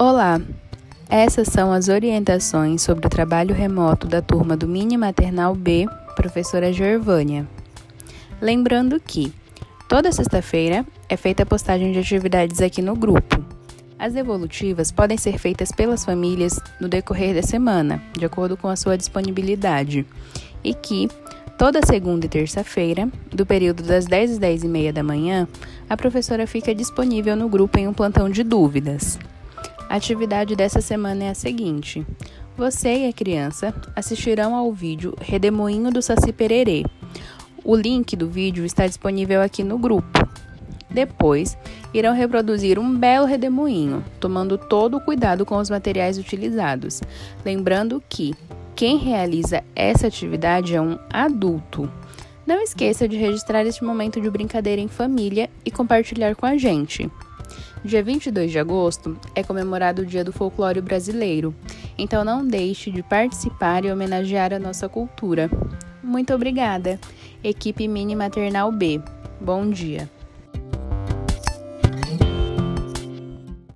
Olá! Essas são as orientações sobre o trabalho remoto da turma do Mini Maternal B, professora Gervânia. Lembrando que toda sexta-feira é feita a postagem de atividades aqui no grupo. As evolutivas podem ser feitas pelas famílias no decorrer da semana, de acordo com a sua disponibilidade, e que toda segunda e terça-feira, do período das 10 às 10 e meia da manhã, a professora fica disponível no grupo em um plantão de dúvidas. A atividade dessa semana é a seguinte: você e a criança assistirão ao vídeo Redemoinho do Saci Pererê. O link do vídeo está disponível aqui no grupo. Depois, irão reproduzir um belo redemoinho, tomando todo o cuidado com os materiais utilizados. Lembrando que quem realiza essa atividade é um adulto. Não esqueça de registrar este momento de brincadeira em família e compartilhar com a gente. Dia 22 de agosto é comemorado o Dia do Folclore Brasileiro, então não deixe de participar e homenagear a nossa cultura. Muito obrigada, equipe Mini Maternal B. Bom dia.